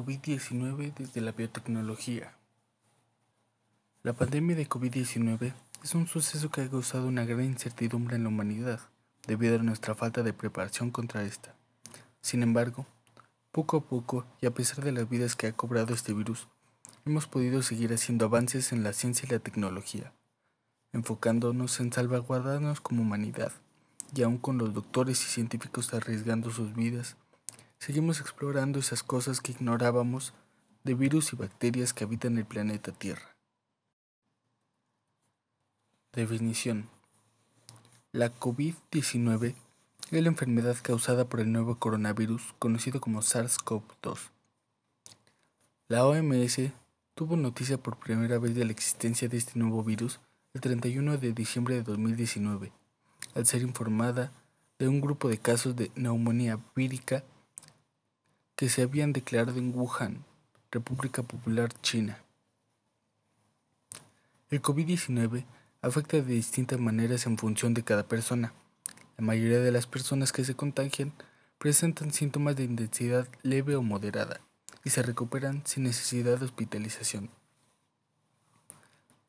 COVID-19 desde la biotecnología. La pandemia de COVID-19 es un suceso que ha causado una gran incertidumbre en la humanidad debido a nuestra falta de preparación contra esta. Sin embargo, poco a poco y a pesar de las vidas que ha cobrado este virus, hemos podido seguir haciendo avances en la ciencia y la tecnología, enfocándonos en salvaguardarnos como humanidad y aún con los doctores y científicos arriesgando sus vidas seguimos explorando esas cosas que ignorábamos de virus y bacterias que habitan el planeta Tierra. Definición. La COVID-19 es la enfermedad causada por el nuevo coronavirus conocido como SARS-CoV-2. La OMS tuvo noticia por primera vez de la existencia de este nuevo virus el 31 de diciembre de 2019, al ser informada de un grupo de casos de neumonía vírica que se habían declarado en Wuhan, República Popular China. El COVID-19 afecta de distintas maneras en función de cada persona. La mayoría de las personas que se contagian presentan síntomas de intensidad leve o moderada y se recuperan sin necesidad de hospitalización.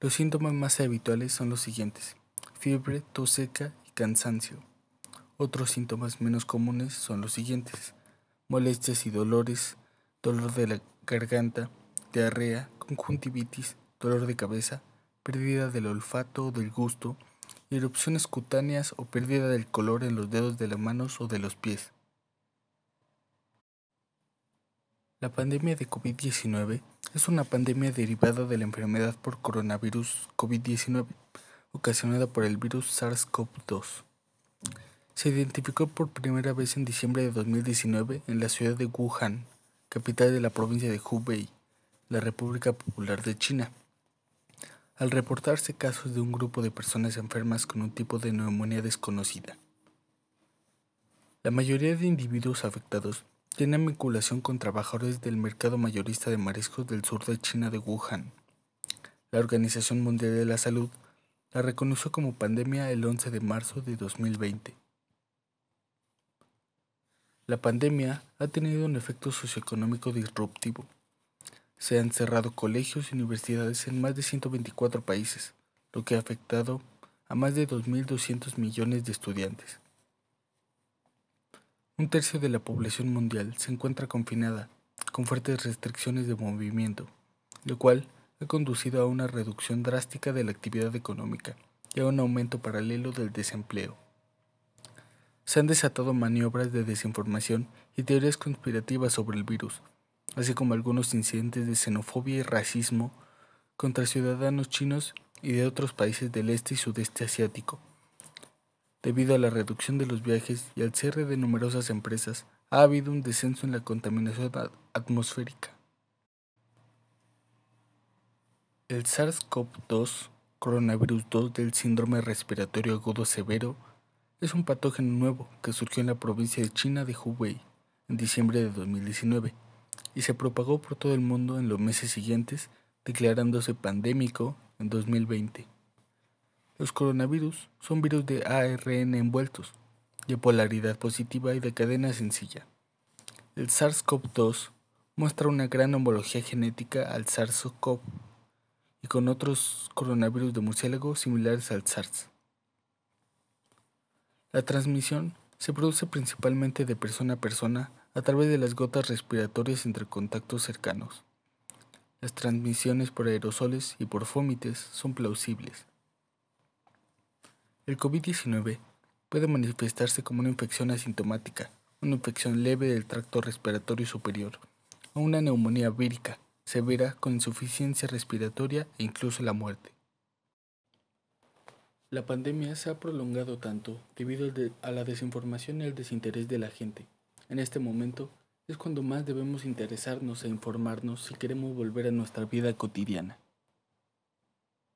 Los síntomas más habituales son los siguientes: fiebre, tos seca y cansancio. Otros síntomas menos comunes son los siguientes: molestias y dolores, dolor de la garganta, diarrea, conjuntivitis, dolor de cabeza, pérdida del olfato o del gusto, erupciones cutáneas o pérdida del color en los dedos de las manos o de los pies. La pandemia de COVID-19 es una pandemia derivada de la enfermedad por coronavirus COVID-19 ocasionada por el virus SARS-CoV-2. Se identificó por primera vez en diciembre de 2019 en la ciudad de Wuhan, capital de la provincia de Hubei, la República Popular de China. Al reportarse casos de un grupo de personas enfermas con un tipo de neumonía desconocida. La mayoría de individuos afectados tienen vinculación con trabajadores del mercado mayorista de mariscos del sur de China de Wuhan. La Organización Mundial de la Salud la reconoció como pandemia el 11 de marzo de 2020. La pandemia ha tenido un efecto socioeconómico disruptivo. Se han cerrado colegios y universidades en más de 124 países, lo que ha afectado a más de 2.200 millones de estudiantes. Un tercio de la población mundial se encuentra confinada, con fuertes restricciones de movimiento, lo cual ha conducido a una reducción drástica de la actividad económica y a un aumento paralelo del desempleo se han desatado maniobras de desinformación y teorías conspirativas sobre el virus, así como algunos incidentes de xenofobia y racismo contra ciudadanos chinos y de otros países del este y sudeste asiático. Debido a la reducción de los viajes y al cierre de numerosas empresas, ha habido un descenso en la contaminación atmosférica. El SARS-CoV-2, coronavirus 2 del síndrome respiratorio agudo severo, es un patógeno nuevo que surgió en la provincia de China de Hubei en diciembre de 2019 y se propagó por todo el mundo en los meses siguientes, declarándose pandémico en 2020. Los coronavirus son virus de ARN envueltos, de polaridad positiva y de cadena sencilla. El SARS-CoV-2 muestra una gran homología genética al SARS-CoV y con otros coronavirus de murciélago similares al SARS. La transmisión se produce principalmente de persona a persona a través de las gotas respiratorias entre contactos cercanos. Las transmisiones por aerosoles y por fómites son plausibles. El COVID-19 puede manifestarse como una infección asintomática, una infección leve del tracto respiratorio superior, o una neumonía vírica severa con insuficiencia respiratoria e incluso la muerte. La pandemia se ha prolongado tanto debido a la desinformación y al desinterés de la gente. En este momento es cuando más debemos interesarnos e informarnos si queremos volver a nuestra vida cotidiana.